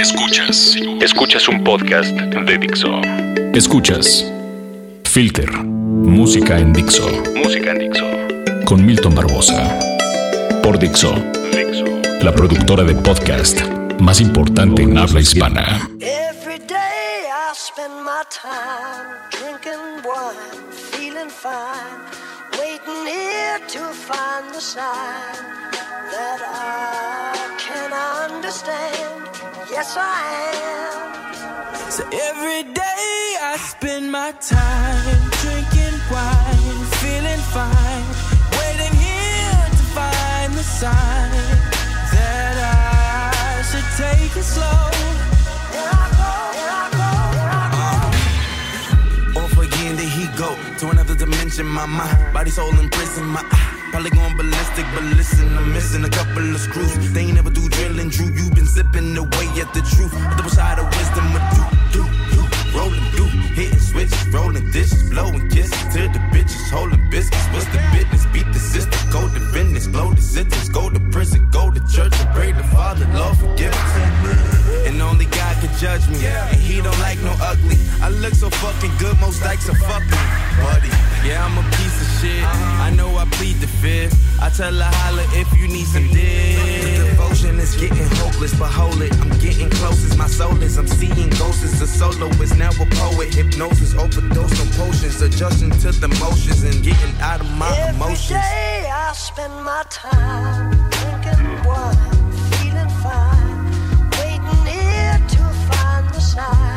Escuchas. Escuchas un podcast de Dixo. Escuchas. Filter. Música en Dixo. Música en Dixo. Con Milton Barbosa. Por Dixo. Dixo. La productora de podcast más importante en habla hispana. Every day I spend my time drinking wine, feeling fine, waiting here to find the sign that I can understand. Yes, I am. So every day I spend my time drinking wine, feeling fine, waiting here to find the sign that I should take it slow. Here I go, here I go, here I go. Off again, there he go to another dimension. My mind, body, soul in prison. My eye, probably going ballistic, but listen, I'm missing a couple of screws. They ain't never do drilling, Drew. You been sipping away at the truth. Double side of wisdom, a do, do, do. Rolling, do, hitting switch, rolling dishes, blowing kisses to the bitches, holding biscuits. What's the business? Beat the system, go to business, blow the sentence, go to prison, go to church and pray the Father, Lord forgive us. And only God can judge me, and He don't like no ugly. I look so fucking good, most likes are fucking buddy. Yeah, I'm a piece of shit. I know I plead the fifth. I tell her holla if you need some dick. The devotion is getting hopeless, but hold it. I'm getting close as my soul is. I'm seeing ghosts as a soloist, now a poet. Hypnosis, overdose on potions, adjusting to the motions and getting out of my Every emotions. day I spend my time drinking wine, feeling fine, waiting here to find the sign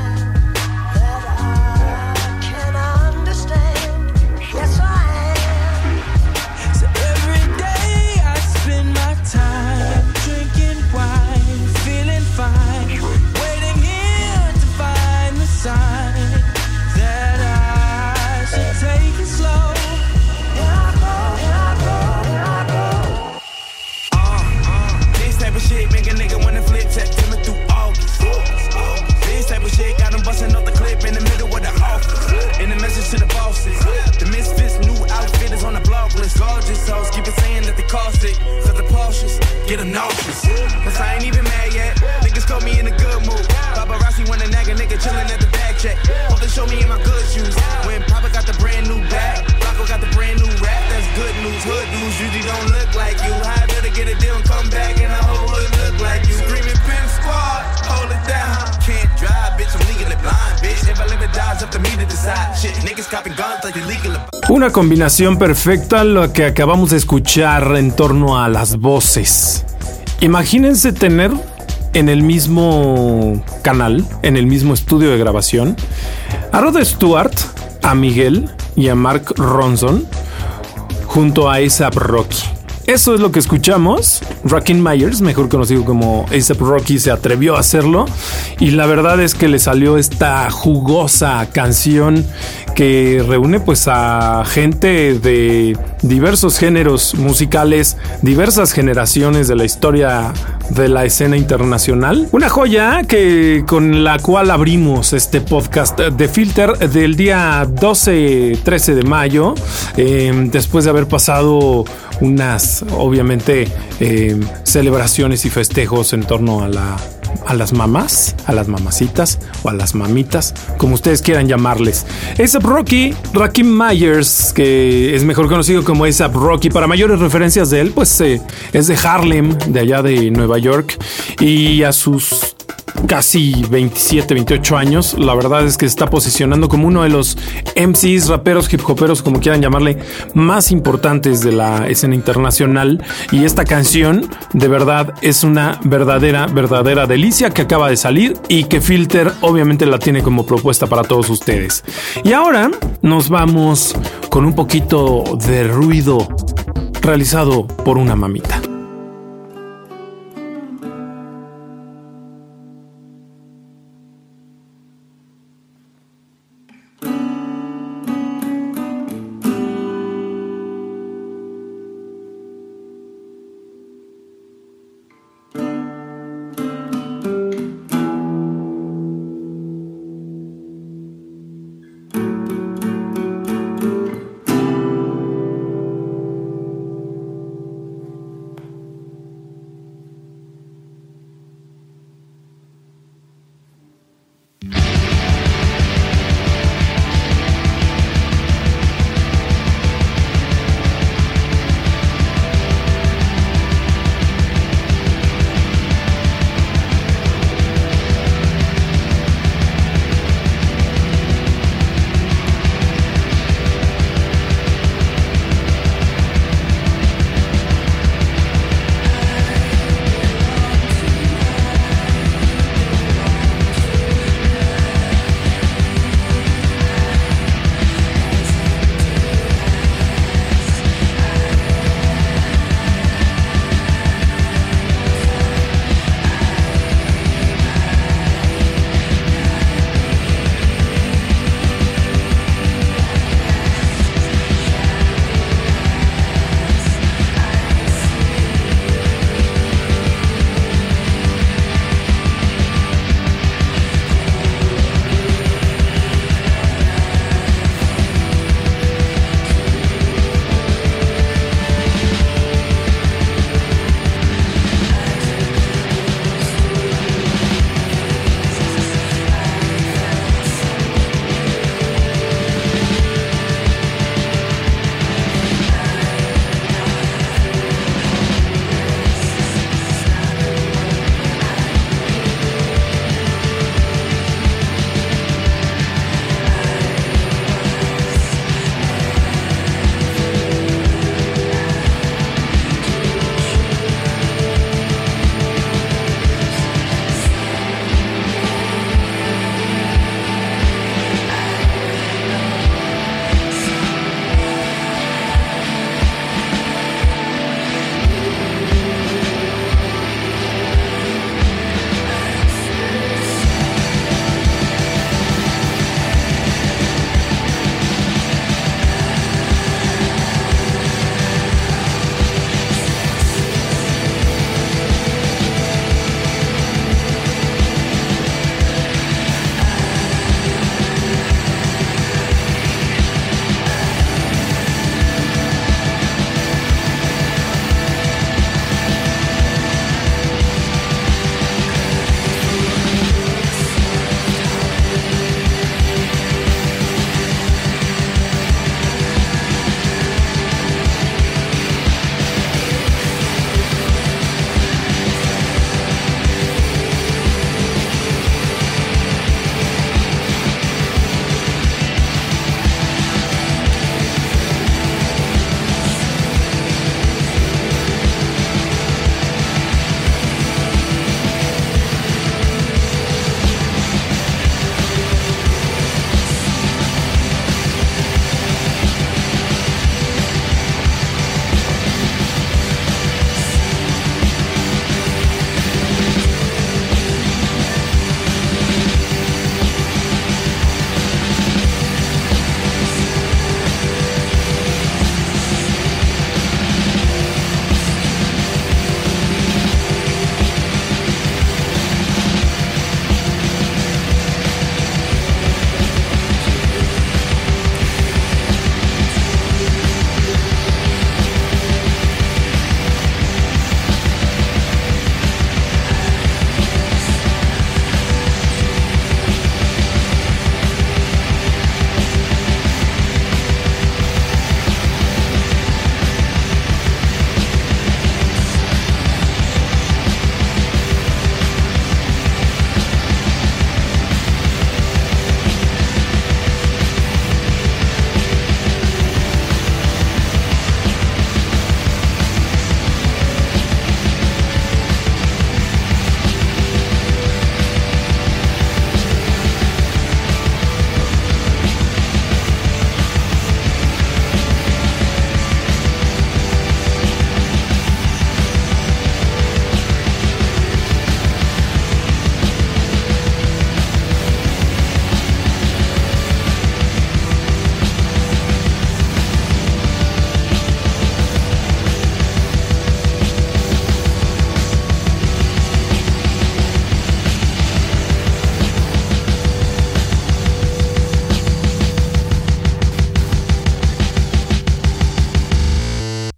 Una combinación perfecta lo que acabamos de escuchar en torno a las voces. Imagínense tener en el mismo canal, en el mismo estudio de grabación, a Rod Stewart, a Miguel y a Mark Ronson junto a ASAP Rocky. Eso es lo que escuchamos. Rockin' Myers, mejor conocido como ASAP Rocky, se atrevió a hacerlo. Y la verdad es que le salió esta jugosa canción que reúne pues a gente de diversos géneros musicales, diversas generaciones de la historia de la escena internacional. Una joya que con la cual abrimos este podcast de Filter del día 12-13 de mayo, eh, después de haber pasado unas, obviamente, eh, celebraciones y festejos en torno a la a las mamás, a las mamacitas o a las mamitas, como ustedes quieran llamarles. ASAP Rocky, Rocky Myers, que es mejor conocido como ASAP Rocky, para mayores referencias de él, pues eh, es de Harlem, de allá de Nueva York, y a sus casi 27, 28 años, la verdad es que se está posicionando como uno de los MCs, raperos, hip hoperos, como quieran llamarle, más importantes de la escena internacional. Y esta canción, de verdad, es una verdadera, verdadera delicia que acaba de salir y que Filter obviamente la tiene como propuesta para todos ustedes. Y ahora nos vamos con un poquito de ruido realizado por una mamita.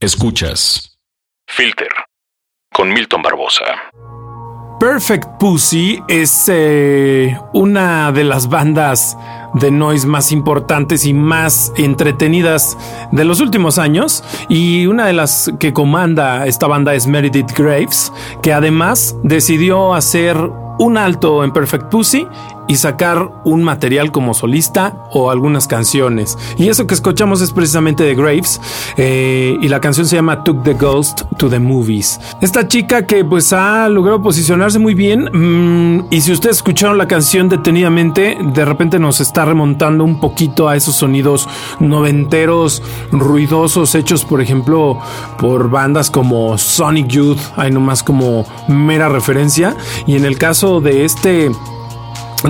Escuchas Filter con Milton Barbosa. Perfect Pussy es eh, una de las bandas de noise más importantes y más entretenidas de los últimos años y una de las que comanda esta banda es Meredith Graves que además decidió hacer un alto en Perfect Pussy y sacar un material como solista o algunas canciones. Y eso que escuchamos es precisamente de Graves eh, y la canción se llama Took the Ghost to the Movies. Esta chica que pues ha logrado posicionarse muy bien mm, y si ustedes escucharon la canción detenidamente, de repente nos está remontando un poquito a esos sonidos noventeros, ruidosos, hechos por ejemplo por bandas como Sonic Youth, hay nomás como mera referencia. Y en el caso de este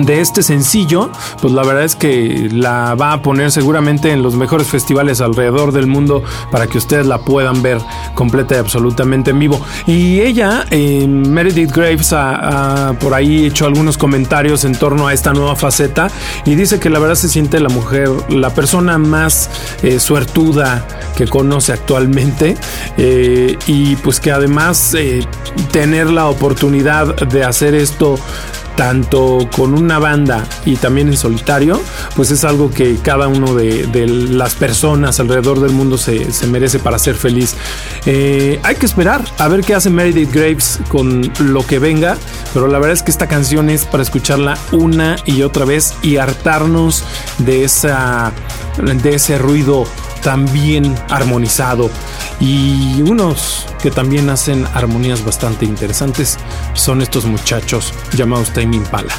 de este sencillo, pues la verdad es que la va a poner seguramente en los mejores festivales alrededor del mundo para que ustedes la puedan ver completa y absolutamente en vivo. Y ella, eh, Meredith Graves, ha, por ahí hecho algunos comentarios en torno a esta nueva faceta y dice que la verdad se siente la mujer, la persona más eh, suertuda que conoce actualmente eh, y pues que además tener la oportunidad de hacer esto tanto con una banda y también en solitario, pues es algo que cada uno de, las personas alrededor del mundo se, se merece para ser feliz. Eh, hay que esperar a ver qué hace Meredith Graves con lo que venga, pero la verdad es que esta canción es para escucharla una y otra vez y hartarnos de, esa, de ese ruido tan bien armonizado y unos que también hacen armonías bastante interesantes son estos muchachos llamados Tame Impala.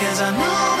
Cause I know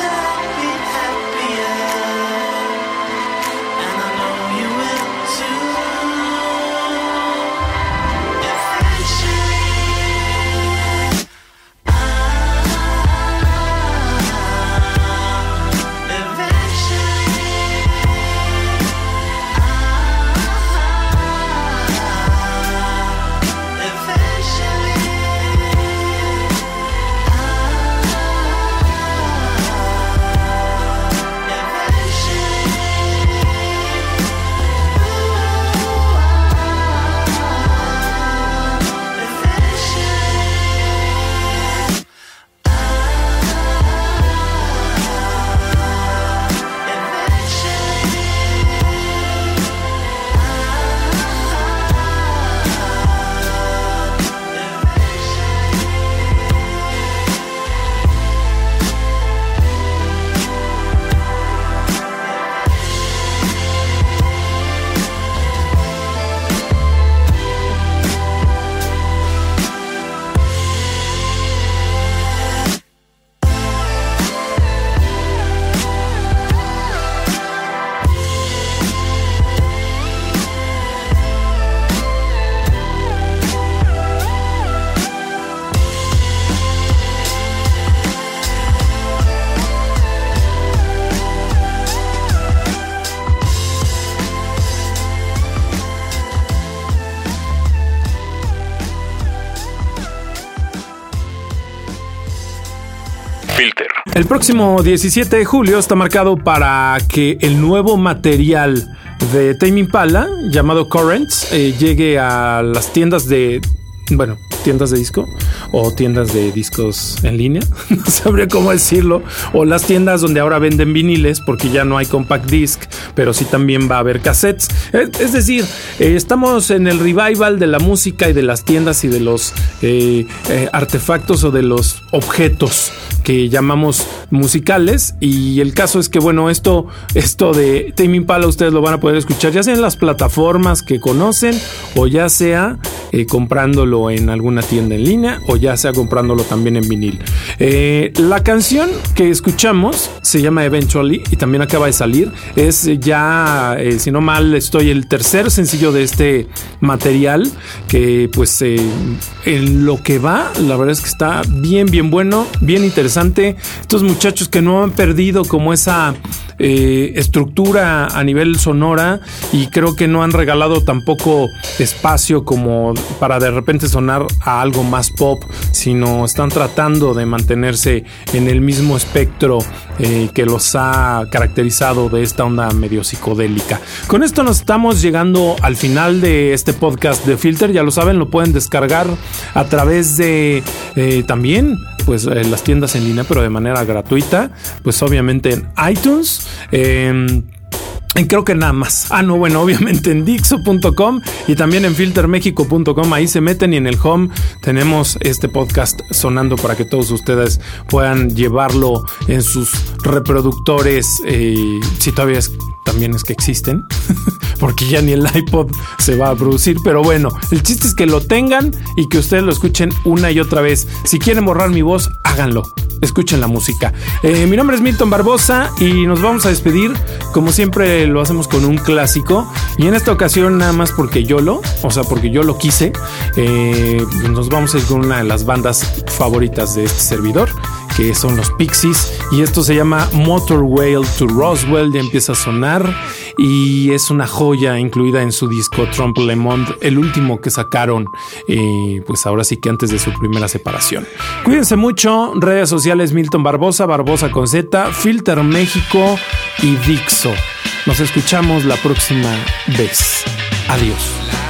El próximo 17 de julio está marcado para que el nuevo material de Tame Impala, llamado Currents, eh, llegue a las tiendas de, bueno, tiendas de disco o tiendas de discos en línea, no sabría cómo decirlo, o las tiendas donde ahora venden viniles porque ya no hay compact disc, pero sí también va a haber cassettes. Es, decir, eh, estamos en el revival de la música y de las tiendas y de los eh, eh, artefactos o de los objetos que llamamos musicales y el caso es que bueno esto esto de Tame Impala ustedes lo van a poder escuchar ya sea en las plataformas que conocen o ya sea comprándolo en alguna tienda en línea o ya sea comprándolo también en vinil. Eh, la canción que escuchamos se llama Eventually y también acaba de salir. Es ya eh, si no mal estoy el tercer sencillo de este material que pues eh, en lo que va la verdad es que está bien bien bueno bien interesante. Estos muchachos que no han perdido como esa eh, estructura a nivel sonora y creo que no han regalado tampoco espacio como para de repente sonar a algo más pop, sino están tratando de mantenerse en el mismo espectro eh, que los ha caracterizado de esta onda medio psicodélica. Con esto nos estamos llegando al final de este podcast de Filter, ya lo saben, lo pueden descargar a través de eh, también pues eh, las tiendas en línea, pero de manera gratuita, pues obviamente en iTunes. Eh, y creo que nada más. Ah, no, bueno, obviamente en Dixo.com y también en filtermexico.com. Ahí se meten y en el home tenemos este podcast sonando para que todos ustedes puedan llevarlo en sus reproductores. eh, si todavía es- también es que existen, porque ya ni el iPod se va a producir. Pero bueno, el chiste es que lo tengan y que ustedes lo escuchen una y otra vez. Si quieren borrar mi voz, háganlo. Escuchen la música. Eh, mi nombre es Milton Barbosa y nos vamos a despedir. Como siempre lo hacemos con un clásico. Y en esta ocasión nada más porque yo lo, o sea, porque yo lo quise, eh, nos vamos a ir con una de las bandas favoritas de este servidor, que son los Pixies. Y esto se llama Motor Whale to Roswell. Ya empieza a sonar y es una joya incluida en su disco Trump Le Monde, el último que sacaron, eh, pues ahora sí que antes de su primera separación. Cuídense mucho, redes sociales Milton Barbosa, Barbosa con Z, Filter México y Dixo. Nos escuchamos la próxima vez. Adiós.